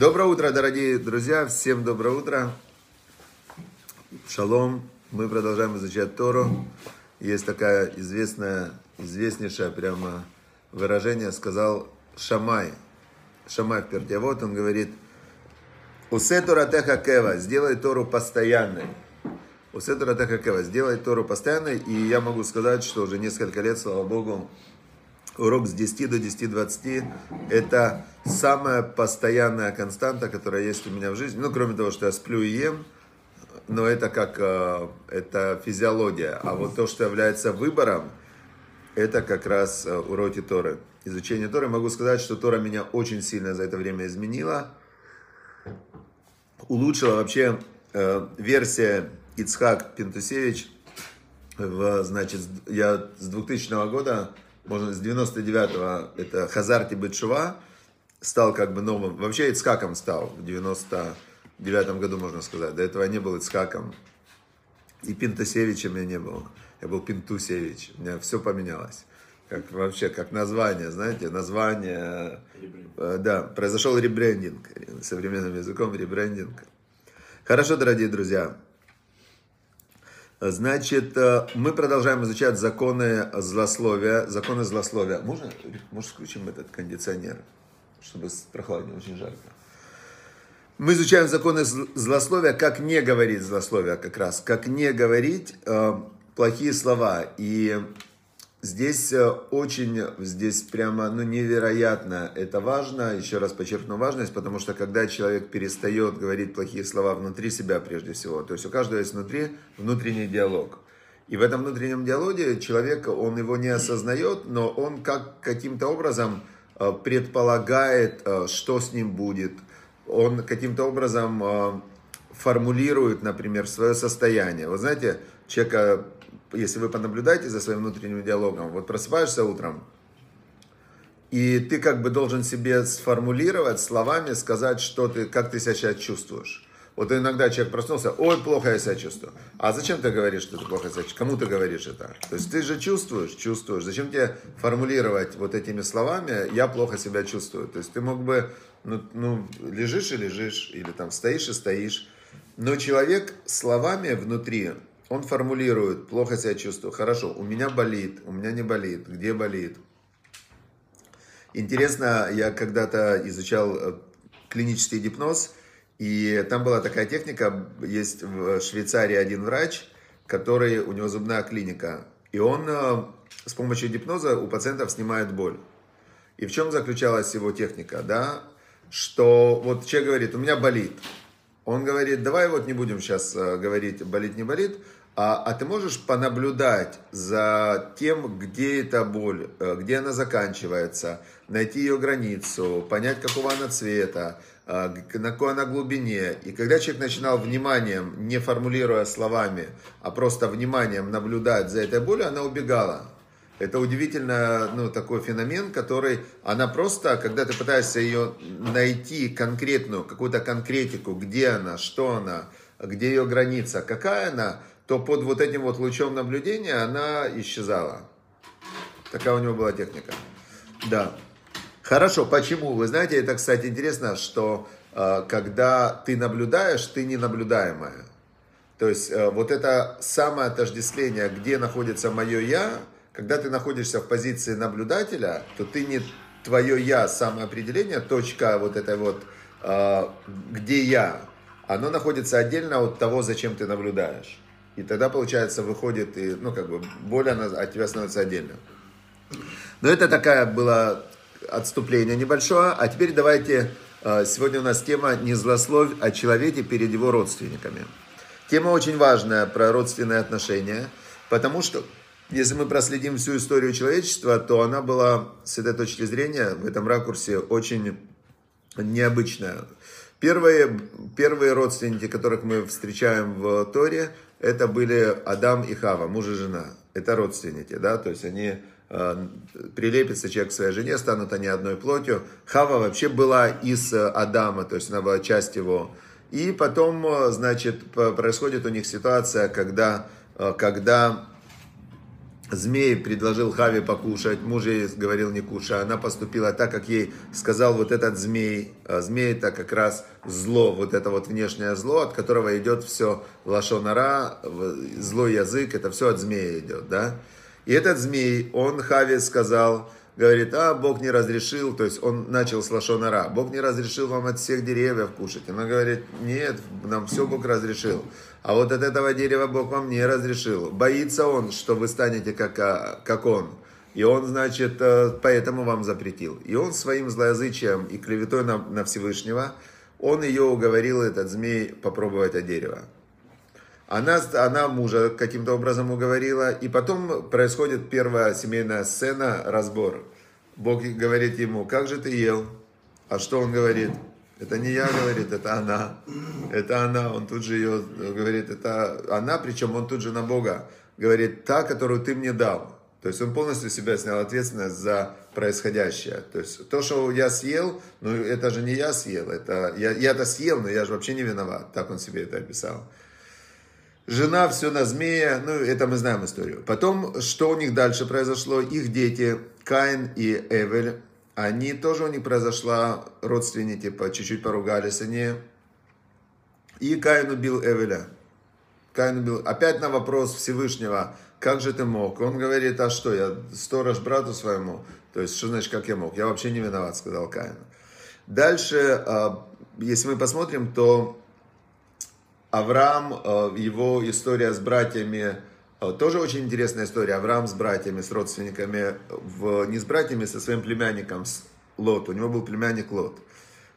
Доброе утро, дорогие друзья, всем доброе утро. Шалом. Мы продолжаем изучать Тору. Есть такая известная, известнейшее прямо выражение, сказал Шамай. Шамай в Пертиавод, он говорит, Усе Теха Кева, сделай Тору постоянной. Усе Теха Кева, сделай Тору постоянной. И я могу сказать, что уже несколько лет, слава Богу, урок с 10 до 10-20 это самая постоянная константа, которая есть у меня в жизни. Ну, кроме того, что я сплю и ем, но это как э, это физиология. А вот то, что является выбором, это как раз э, уроки Торы. Изучение Торы. Могу сказать, что Тора меня очень сильно за это время изменила. Улучшила вообще э, версия Ицхак Пентусевич. В, значит, я с 2000 года можно с 99-го, это Хазарти Бетшува, стал как бы новым, вообще Ицхаком стал в 99-м году, можно сказать. До этого я не был Ицхаком. И Пинтусевичем я не был. Я был Пинтусевич. У меня все поменялось. Как вообще, как название, знаете, название. Э, да, произошел ребрендинг. Современным языком ребрендинг. Хорошо, дорогие друзья. Значит, э, мы продолжаем изучать законы злословия. Законы злословия. Можно, может, включим этот кондиционер, чтобы прохладнее, очень жарко. Мы изучаем законы злословия, как не говорить злословия как раз, как не говорить э, плохие слова. И Здесь э, очень, здесь прямо, ну, невероятно это важно, еще раз подчеркну важность, потому что когда человек перестает говорить плохие слова внутри себя прежде всего, то есть у каждого есть внутри внутренний диалог. И в этом внутреннем диалоге человек, он его не осознает, но он как каким-то образом э, предполагает, э, что с ним будет. Он каким-то образом формулирует, например, свое состояние. Вы знаете, человека если вы понаблюдаете за своим внутренним диалогом, вот просыпаешься утром, и ты как бы должен себе сформулировать словами, сказать, что ты, как ты себя сейчас чувствуешь. Вот иногда человек проснулся, ой, плохо я себя чувствую. А зачем ты говоришь, что ты плохо себя чувствуешь? Кому ты говоришь это? То есть ты же чувствуешь, чувствуешь. Зачем тебе формулировать вот этими словами, я плохо себя чувствую? То есть ты мог бы, ну, ну лежишь и лежишь, или там стоишь и стоишь. Но человек словами внутри, он формулирует, плохо себя чувствую, хорошо, у меня болит, у меня не болит, где болит. Интересно, я когда-то изучал э, клинический гипноз, и там была такая техника, есть в Швейцарии один врач, который, у него зубная клиника, и он э, с помощью гипноза у пациентов снимает боль. И в чем заключалась его техника, да? Что вот человек говорит, у меня болит. Он говорит, давай вот не будем сейчас э, говорить, болит, не болит, а, а ты можешь понаблюдать за тем, где эта боль, э, где она заканчивается, найти ее границу, понять, какого она цвета, э, на какой она глубине. И когда человек начинал вниманием, не формулируя словами, а просто вниманием наблюдать за этой болью, она убегала. Это удивительно, ну, такой феномен, который, она просто, когда ты пытаешься ее найти конкретную, какую-то конкретику, где она, что она, где ее граница, какая она, то под вот этим вот лучом наблюдения она исчезала. Такая у него была техника. Да. Хорошо, почему? Вы знаете, это, кстати, интересно, что э, когда ты наблюдаешь, ты не наблюдаемая. То есть э, вот это самое отождествление, где находится мое я, когда ты находишься в позиции наблюдателя, то ты не твое я, самоопределение, точка вот этой вот, э, где я, оно находится отдельно от того, зачем ты наблюдаешь. И тогда, получается, выходит, и, ну, как бы, боль, она от тебя становится отдельно. Но это такая была отступление небольшое. А теперь давайте, э, сегодня у нас тема «Не злословь о человеке перед его родственниками». Тема очень важная про родственные отношения, потому что если мы проследим всю историю человечества, то она была, с этой точки зрения, в этом ракурсе очень необычная. Первые, первые родственники, которых мы встречаем в Торе, это были Адам и Хава, муж и жена. Это родственники, да, то есть они э, прилепится человек к своей жене, станут они одной плотью. Хава вообще была из Адама, то есть она была часть его. И потом, э, значит, происходит у них ситуация, когда, э, когда Змей предложил Хаве покушать, муж ей говорил не кушай, она поступила так, как ей сказал вот этот змей. А змей это как раз зло, вот это вот внешнее зло, от которого идет все лашонара, злой язык, это все от змея идет, да. И этот змей, он Хаве сказал, говорит, а, Бог не разрешил, то есть он начал с лошонара, Бог не разрешил вам от всех деревьев кушать. Она говорит, нет, нам все Бог разрешил. А вот от этого дерева Бог вам не разрешил. Боится он, что вы станете как, а, как он. И он, значит, э, поэтому вам запретил. И он своим злоязычием и клеветой на, на Всевышнего, он ее уговорил, этот змей, попробовать от дерева. Она, она мужа каким-то образом уговорила, и потом происходит первая семейная сцена, разбор. Бог говорит ему, как же ты ел? А что он говорит? Это не я, говорит, это она. Это она. Он тут же ее говорит, это она, причем он тут же на Бога говорит, та, которую ты мне дал. То есть он полностью себя снял ответственность за происходящее. То есть то, что я съел, ну это же не я съел, это я, я-то съел, но я же вообще не виноват. Так он себе это описал. Жена все на змея, ну это мы знаем историю. Потом, что у них дальше произошло? Их дети, Каин и Эвель, они тоже у них произошла, родственники, типа, чуть-чуть поругались они. И Каин убил Эвеля. Каин убил. Опять на вопрос Всевышнего, как же ты мог? Он говорит, а что, я сторож брату своему? То есть, что значит, как я мог? Я вообще не виноват, сказал Каин. Дальше, а, если мы посмотрим, то Авраам, а, его история с братьями, а, тоже очень интересная история. Авраам с братьями, с родственниками, в, не с братьями, со своим племянником, с Лот. У него был племянник Лот.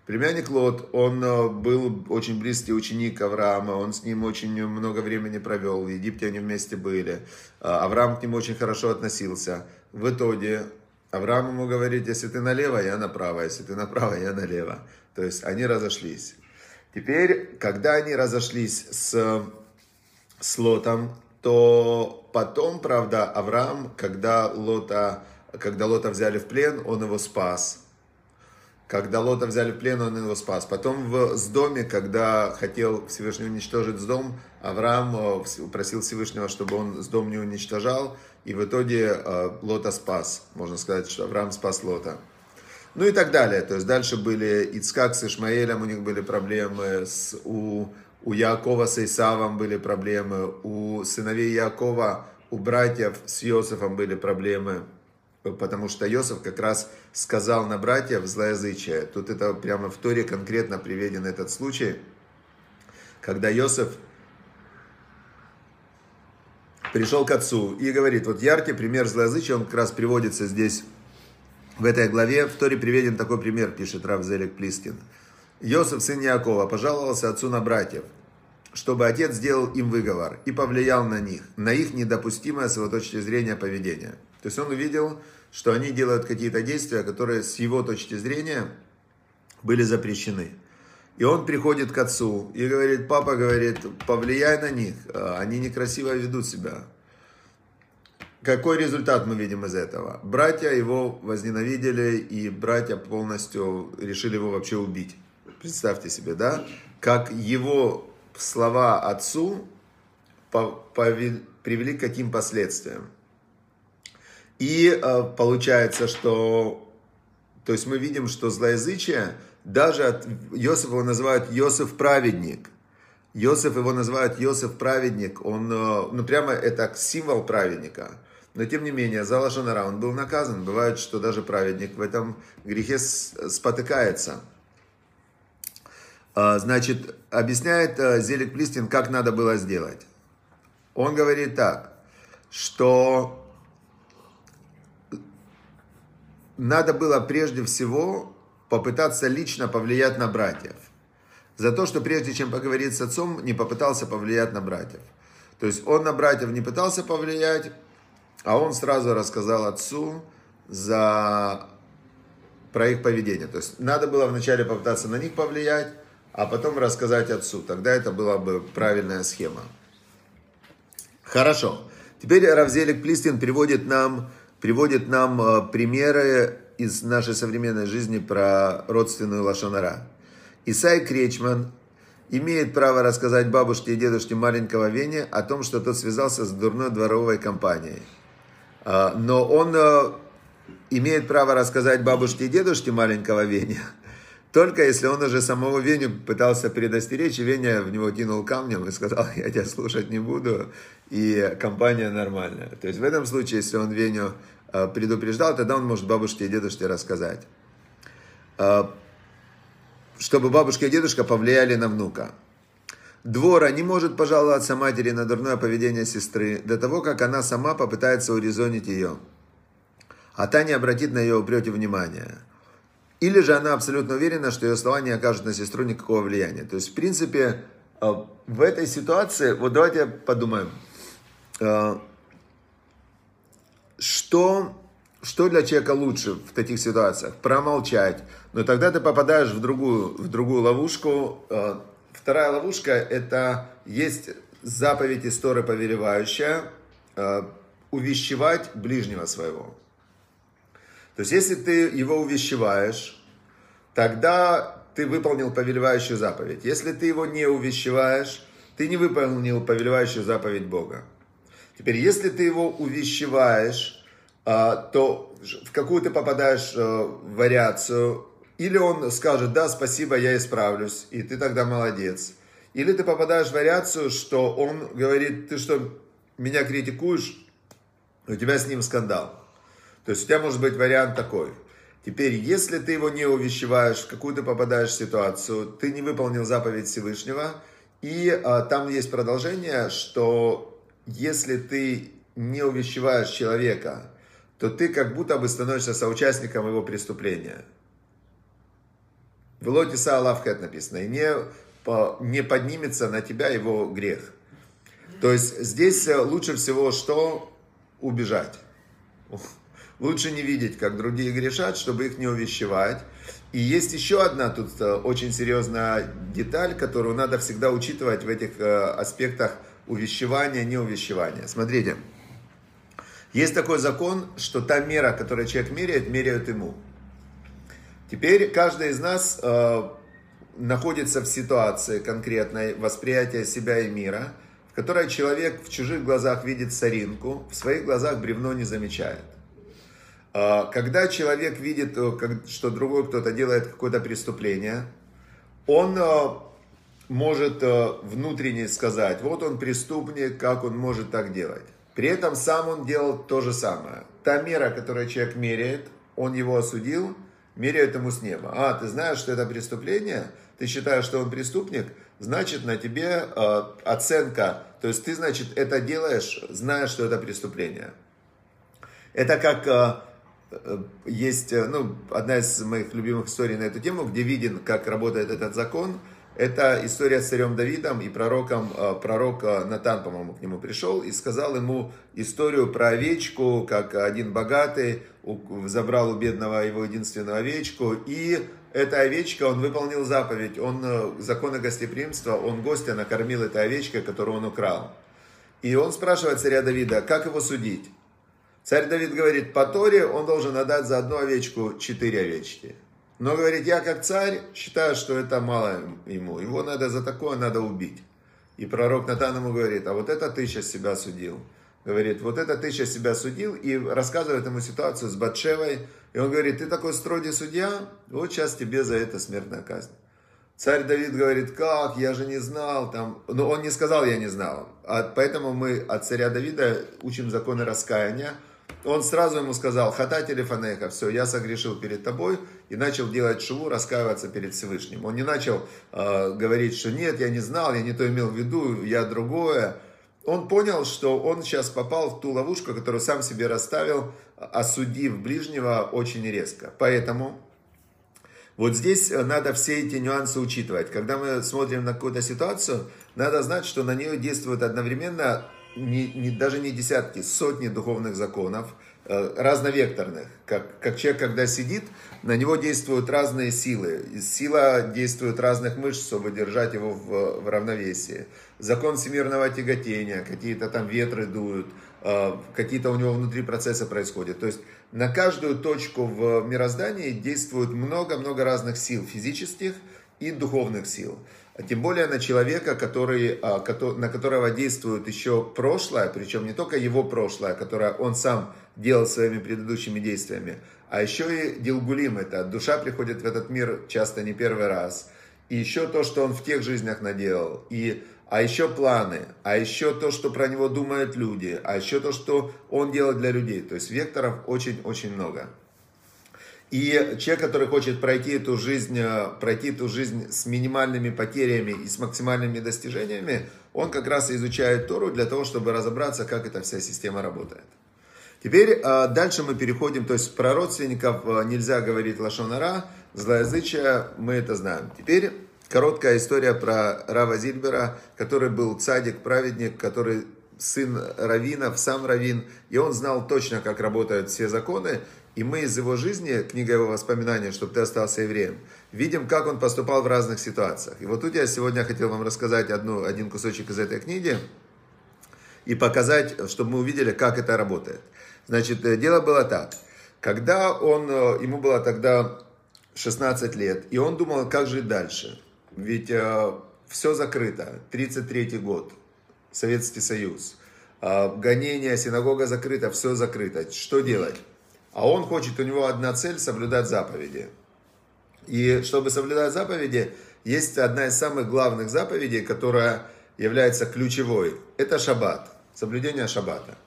Племянник Лот, он а, был очень близкий ученик Авраама, он с ним очень много времени провел, в Египте они вместе были. Авраам к нему очень хорошо относился. В итоге Авраам ему говорит, если ты налево, я направо, если ты направо, я налево. То есть они разошлись. Теперь, когда они разошлись с, с Лотом, то потом, правда, Авраам, когда Лота, когда Лота взяли в плен, он его спас. Когда Лота взяли в плен, он его спас. Потом в с доме, когда хотел Всевышний уничтожить с дом, Авраам э, просил Всевышнего, чтобы он с дом не уничтожал. И в итоге э, Лота спас. Можно сказать, что Авраам спас Лота. Ну и так далее. То есть дальше были Ицкак с Ишмаэлем, у них были проблемы с, у у Якова с Исавом были проблемы, у сыновей Якова, у братьев с Иосифом были проблемы, потому что Иосиф как раз сказал на братьев злоязычие. Тут это прямо в Торе конкретно приведен этот случай, когда Иосиф пришел к отцу и говорит, вот яркий пример злоязычия, он как раз приводится здесь, в этой главе, в Торе приведен такой пример, пишет Рав Зелек Плискин. Иосиф, сын Якова, пожаловался отцу на братьев, чтобы отец сделал им выговор и повлиял на них, на их недопустимое с его точки зрения поведение. То есть он увидел, что они делают какие-то действия, которые с его точки зрения были запрещены. И он приходит к отцу и говорит, папа говорит, повлияй на них, они некрасиво ведут себя. Какой результат мы видим из этого? Братья его возненавидели, и братья полностью решили его вообще убить. Представьте себе, да? Как его слова отцу привели к каким последствиям. И э, получается, что, то есть мы видим, что злоязычие, даже от Иосиф его называют Иосиф праведник. Иосиф его называют Иосиф праведник. Он, э, ну прямо это символ праведника. Но тем не менее, за Лашонара он был наказан. Бывает, что даже праведник в этом грехе спотыкается. А, значит, объясняет э, Зелик Плистин, как надо было сделать. Он говорит так, что надо было прежде всего попытаться лично повлиять на братьев. За то, что прежде чем поговорить с отцом, не попытался повлиять на братьев. То есть он на братьев не пытался повлиять, а он сразу рассказал отцу за, про их поведение. То есть надо было вначале попытаться на них повлиять, а потом рассказать отцу. Тогда это была бы правильная схема. Хорошо. Теперь Равзелик Плистин приводит нам, приводит нам э, примеры из нашей современной жизни про родственную лошонара. Исай Кречман имеет право рассказать бабушке и дедушке маленького Вене о том, что тот связался с дурной дворовой компанией. А, но он имеет право рассказать бабушке и дедушке маленького Веня, только если он уже самого Веню пытался предостеречь, и Веня в него кинул камнем и сказал, я тебя слушать не буду, и компания нормальная. То есть в этом случае, если он Веню предупреждал, тогда он может бабушке и дедушке рассказать чтобы бабушка и дедушка повлияли на внука. Двора не может пожаловаться матери на дурное поведение сестры до того, как она сама попытается урезонить ее. А та не обратит на ее упреки внимания. Или же она абсолютно уверена, что ее слова не окажут на сестру никакого влияния. То есть, в принципе, э, в этой ситуации, вот давайте подумаем, э, что что для человека лучше в таких ситуациях? Промолчать. Но тогда ты попадаешь в другую, в другую ловушку. Э, вторая ловушка – это есть заповедь истории повелевающая э, увещевать ближнего своего. То есть, если ты его увещеваешь, тогда ты выполнил повелевающую заповедь. Если ты его не увещеваешь, ты не выполнил повелевающую заповедь Бога. Теперь, если ты его увещеваешь, а, то в какую ты попадаешь э, вариацию. Или он скажет, да, спасибо, я исправлюсь, и ты тогда молодец. Или ты попадаешь в вариацию, что он говорит, ты что, меня критикуешь, у тебя с ним скандал. То есть у тебя может быть вариант такой. Теперь, если ты его не увещеваешь, в какую ты попадаешь ситуацию, ты не выполнил заповедь Всевышнего, и а, там есть продолжение, что если ты не увещеваешь человека, то ты как будто бы становишься соучастником его преступления. В Лотиса Аллахет написано, и не, не поднимется на тебя его грех. То есть здесь э, лучше всего что? Убежать. Лучше не видеть, как другие грешат, чтобы их не увещевать. И есть еще одна тут э, очень серьезная деталь, которую надо всегда учитывать в этих э, аспектах увещевания, неувещевания. Смотрите. Есть такой закон, что та мера, которую человек меряет, меряют ему. Теперь каждый из нас э, находится в ситуации конкретной восприятия себя и мира, в которой человек в чужих глазах видит соринку, в своих глазах бревно не замечает. Э, когда человек видит, э, что другой кто-то делает какое-то преступление, он э, может э, внутренне сказать, вот он преступник, как он может так делать. При этом сам он делал то же самое. Та мера, которую человек меряет, он его осудил, меряет ему с неба. А, ты знаешь, что это преступление? Ты считаешь, что он преступник? Значит, на тебе э, оценка. То есть ты, значит, это делаешь, зная, что это преступление. Это как э, э есть, э, ну, одна из моих любимых историй на эту тему, где виден, как работает этот закон – это история с царем Давидом и пророком, э, пророк Натан, по-моему, к нему пришел и сказал ему историю про овечку, как один богатый забрал у бедного его единственную овечку, и эта овечка, он выполнил заповедь, он э, законы гостеприимства, он гостя накормил этой овечкой, которую он украл. И он спрашивает царя Давида, как его судить? Царь Давид говорит, по Торе он должен отдать за одну овечку четыре овечки. Но, говорит, я как царь считаю, что это мало ему. Его надо за такое надо убить. И пророк Натан ему говорит, а вот это ты сейчас себя судил. Говорит, вот это ты сейчас себя судил. И рассказывает ему ситуацию с Батшевой. И он говорит, ты такой строгий судья, вот сейчас тебе за это смертная казнь. Царь Давид говорит, как, я же не знал. Там... Но он не сказал, я не знал. А поэтому мы от царя Давида учим законы раскаяния он сразу ему сказал, хата телефонеха, все, я согрешил перед тобой, и начал делать шуву, раскаиваться перед Всевышним. Он не начал э, говорить, что нет, я не знал, я не то имел в виду, я другое. Он понял, что он сейчас попал в ту ловушку, которую сам себе расставил, осудив ближнего очень резко. Поэтому вот здесь надо все эти нюансы учитывать. Когда мы смотрим на какую-то ситуацию, надо знать, что на нее действуют одновременно не, не, даже не десятки, сотни духовных законов, э, разновекторных. Как, как человек, когда сидит, на него действуют разные силы. Сила действует разных мышц, чтобы держать его в, в равновесии. Закон всемирного тяготения, какие-то там ветры дуют, э, какие-то у него внутри процессы происходят. То есть на каждую точку в мироздании действует много-много разных сил физических и духовных сил. А тем более на человека, который, а, на которого действует еще прошлое, причем не только его прошлое, которое он сам делал своими предыдущими действиями, а еще и Дилгулим, это душа приходит в этот мир часто не первый раз. И еще то, что он в тех жизнях наделал. И, а еще планы, а еще то, что про него думают люди, а еще то, что он делает для людей. То есть векторов очень-очень много. И человек, который хочет пройти эту жизнь, э, пройти эту жизнь с минимальными потерями и с максимальными достижениями, он как раз изучает Тору для того, чтобы разобраться, как эта вся система работает. Теперь э, дальше мы переходим, то есть про родственников э, нельзя говорить лошонара, злоязычие, мы это знаем. Теперь короткая история про Рава Зильбера, который был цадик, праведник, который сын Равина, сам Равин, и он знал точно, как работают все законы, и мы из его жизни, книга его воспоминаний, чтобы ты остался евреем, видим, как он поступал в разных ситуациях. И вот тут я сегодня хотел вам рассказать одну, один кусочек из этой книги и показать, чтобы мы увидели, как это работает. Значит, э, дело было так. Когда он, э, ему было тогда 16 лет, и он думал, как жить дальше. Ведь э, все закрыто, 33 год, Советский Союз, э, гонение, синагога закрыта, все закрыто. Что делать? А он хочет, у него одна цель – соблюдать заповеди. И чтобы соблюдать заповеди, есть одна из самых главных заповедей, которая является ключевой. Это шаббат, соблюдение шаббата.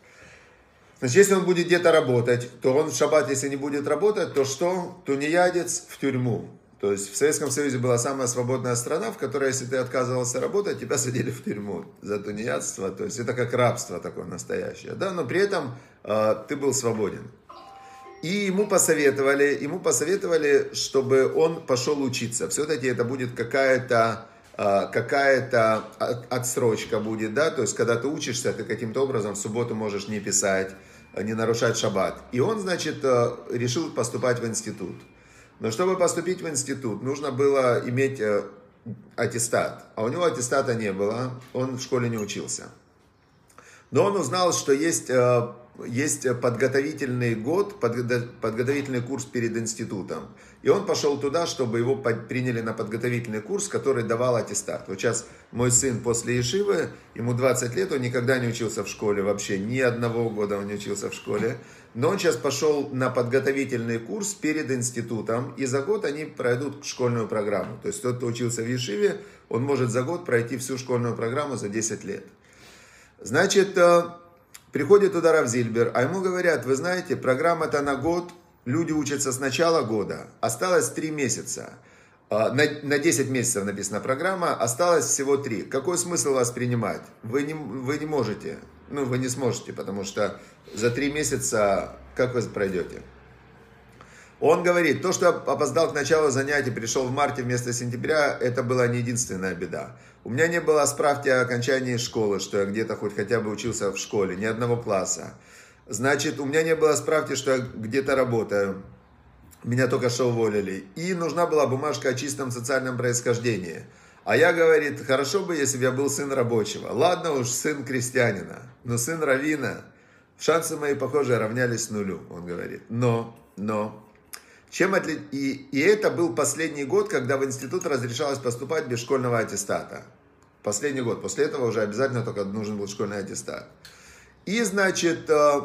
Значит, если он будет где-то работать, то он в шаббат, если не будет работать, то что? Тунеядец в тюрьму. То есть в Советском Союзе была самая свободная страна, в которой, если ты отказывался работать, тебя садили в тюрьму за тунеядство. То есть это как рабство такое настоящее. Да? Но при этом э, ты был свободен. И ему посоветовали, ему посоветовали, чтобы он пошел учиться. Все-таки это будет какая-то а, какая-то отсрочка будет, да, то есть когда ты учишься, ты каким-то образом в субботу можешь не писать, не нарушать шаббат. И он, значит, э, решил поступать в институт. Но чтобы поступить в институт, нужно было иметь э, аттестат. А у него аттестата не было, он в школе не учился. Но он узнал, что есть э, есть подготовительный год, подготовительный курс перед институтом. И он пошел туда, чтобы его приняли на подготовительный курс, который давал аттестат. Вот сейчас мой сын после Ешивы, ему 20 лет, он никогда не учился в школе вообще, ни одного года он не учился в школе. Но он сейчас пошел на подготовительный курс перед институтом, и за год они пройдут школьную программу. То есть тот, кто учился в Ешиве, он может за год пройти всю школьную программу за 10 лет. Значит, э, Приходит туда Рав Зильбер, а ему говорят, вы знаете, программа-то на год, люди учатся с начала года, осталось 3 месяца. А, на, на 10 месяцев написана программа, осталось всего 3. Какой смысл вас принимать? Вы не, вы не можете, ну вы не сможете, потому что за 3 месяца как вы пройдете? Он говорит, то, что опоздал к началу занятий, пришел в марте вместо сентября, это была не единственная беда. У меня не было справки о окончании школы, что я где-то хоть хотя бы учился в школе, ни одного класса. Значит, у меня не было справки, что я где-то работаю. Меня только что уволили. И нужна была бумажка о чистом социальном происхождении. А я, говорит, хорошо бы, если бы я был сын рабочего. Ладно уж, сын крестьянина, но сын равина. Шансы мои, похоже, равнялись нулю, он говорит. Но, но, чем отли... и, и это был последний год, когда в институт разрешалось поступать без школьного аттестата. Последний год. После этого уже обязательно только нужен был школьный аттестат. И, значит, э,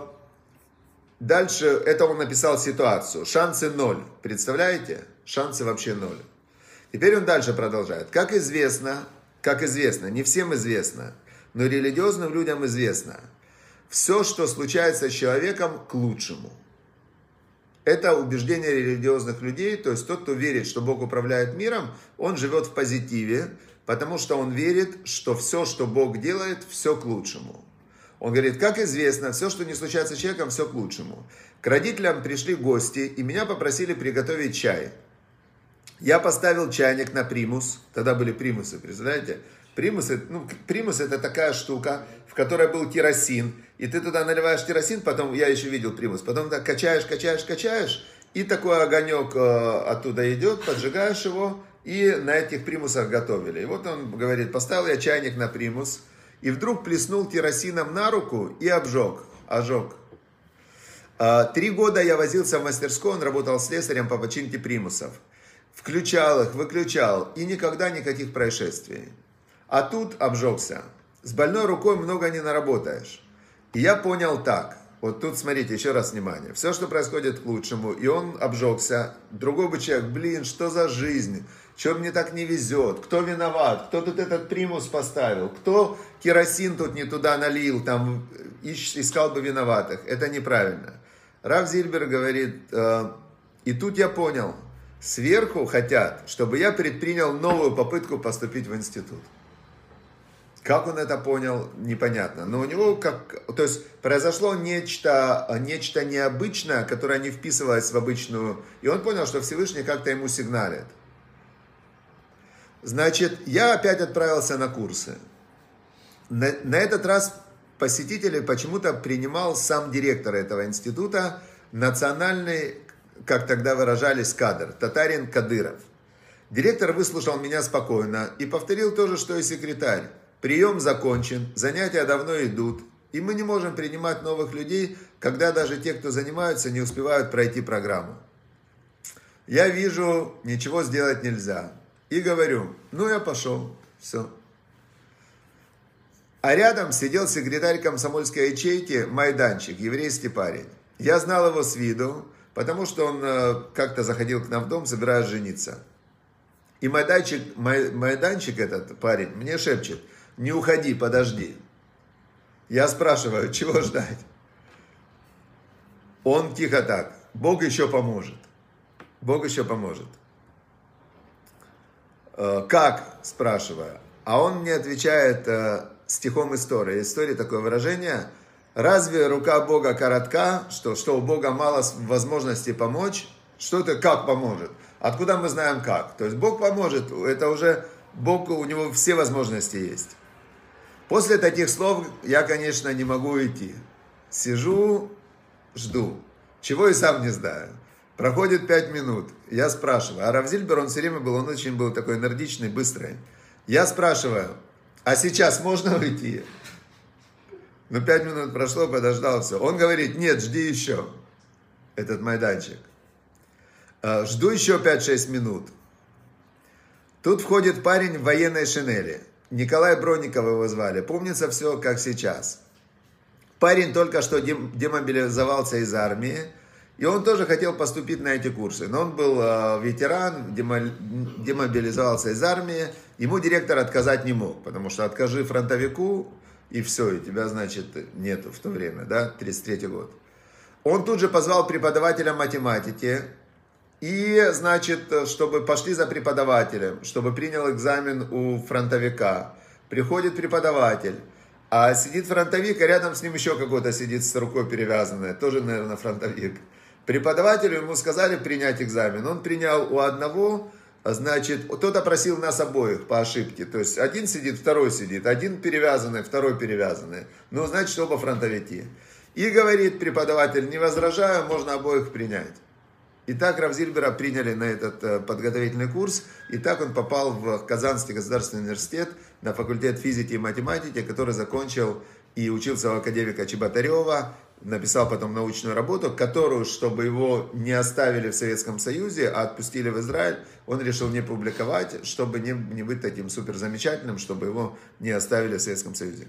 дальше это он написал ситуацию. Шансы ноль. Представляете? Шансы вообще ноль. Теперь он дальше продолжает. Как известно, как известно, не всем известно, но религиозным людям известно, все, что случается с человеком, к лучшему. Это убеждение религиозных людей, то есть тот, кто верит, что Бог управляет миром, он живет в позитиве, потому что он верит, что все, что Бог делает, все к лучшему. Он говорит, как известно, все, что не случается с человеком, все к лучшему. К родителям пришли гости, и меня попросили приготовить чай. Я поставил чайник на примус, тогда были примусы, представляете? Примус, ну, примус это такая штука, в которой был керосин, и ты туда наливаешь керосин, потом, я еще видел примус, потом так качаешь, качаешь, качаешь, и такой огонек э, оттуда идет, поджигаешь его, и на этих примусах готовили. И вот он говорит, поставил я чайник на примус, и вдруг плеснул керосином на руку и обжег, ожег. А, три года я возился в мастерской, он работал слесарем по починке примусов. включал их, выключал, и никогда никаких происшествий. А тут обжегся. С больной рукой много не наработаешь. И я понял так. Вот тут смотрите, еще раз внимание. Все, что происходит к лучшему, и он обжегся. Другой бы человек, блин, что за жизнь? Чем мне так не везет? Кто виноват? Кто тут этот примус поставил? Кто керосин тут не туда налил? Там искал бы виноватых. Это неправильно. Рав Зильбер говорит, э, и тут я понял, сверху хотят, чтобы я предпринял новую попытку поступить в институт. Как он это понял, непонятно. Но у него как, то есть произошло нечто, нечто необычное, которое не вписывалось в обычную, и он понял, что Всевышний как-то ему сигналит. Значит, я опять отправился на курсы. На, на этот раз посетители почему-то принимал сам директор этого института, национальный, как тогда выражались, кадр, татарин Кадыров. Директор выслушал меня спокойно и повторил то же, что и секретарь. Прием закончен, занятия давно идут, и мы не можем принимать новых людей, когда даже те, кто занимаются, не успевают пройти программу. Я вижу, ничего сделать нельзя. И говорю, ну я пошел, все. А рядом сидел секретарь комсомольской ячейки Майданчик, еврейский парень. Я знал его с виду, потому что он э, как-то заходил к нам в дом, собираясь жениться. И Майданчик, Майданчик этот парень мне шепчет – не уходи, подожди. Я спрашиваю, чего ждать? Он тихо так, Бог еще поможет. Бог еще поможет. «Э, как? Спрашиваю. А он мне отвечает э, стихом истории. История такое выражение. Разве рука Бога коротка, что, что у Бога мало возможностей помочь? Что это как поможет? Откуда мы знаем как? То есть Бог поможет, это уже Бог, у него все возможности есть. После таких слов я, конечно, не могу идти. Сижу, жду. Чего и сам не знаю. Проходит пять минут. Я спрашиваю. А Равзильбер, он все время был, он очень был такой энергичный, быстрый. Я спрашиваю, а сейчас можно уйти? Ну, пять минут прошло, подождал все. Он говорит, нет, жди еще. Этот майданчик. «А, жду еще 5-6 минут. Тут входит парень в военной шинели. Николай Бронников его звали. Помнится все, как сейчас. Парень только что демобилизовался из армии, и он тоже хотел поступить на эти курсы. Но он был э, ветеран, демобилизовался из армии. Ему директор отказать не мог, потому что откажи фронтовику, и все, и тебя, значит, нету в то время, да, 33 год. Он тут же позвал преподавателя математики, и, значит, чтобы пошли за преподавателем, чтобы принял экзамен у фронтовика. Приходит преподаватель, а сидит фронтовик, а рядом с ним еще какой-то сидит с рукой перевязанная, тоже, наверное, фронтовик. Преподавателю ему сказали принять экзамен. Он принял у одного, значит, кто-то просил нас обоих по ошибке. То есть один сидит, второй сидит, один перевязанный, второй перевязанный. Ну, значит, оба фронтовики. И говорит преподаватель, не возражаю, можно обоих принять. И так Равзильбера приняли на этот э, подготовительный курс, и так он попал в Казанский государственный университет на факультет физики и математики, который закончил и учился у академика Чеботарева, написал потом научную работу, которую, чтобы его не оставили в Советском Союзе, а отпустили в Израиль, он решил не публиковать, чтобы не, не быть таким супер замечательным, чтобы его не оставили в Советском Союзе.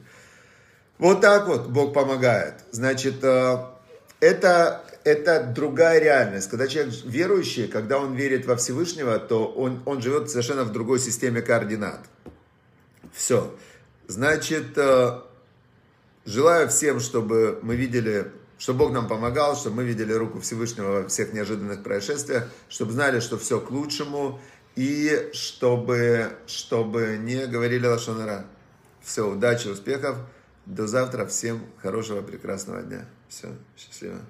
Вот так вот Бог помогает. Значит, э, это, это другая реальность. Когда человек верующий, когда он верит во Всевышнего, то он, он живет совершенно в другой системе координат. Все. Значит, э, желаю всем, чтобы мы видели, чтобы Бог нам помогал, чтобы мы видели руку Всевышнего во всех неожиданных происшествиях, чтобы знали, что все к лучшему, и чтобы, чтобы не говорили лошонара. Все, удачи, успехов. До завтра. Всем хорошего, прекрасного дня. Все, счастливо.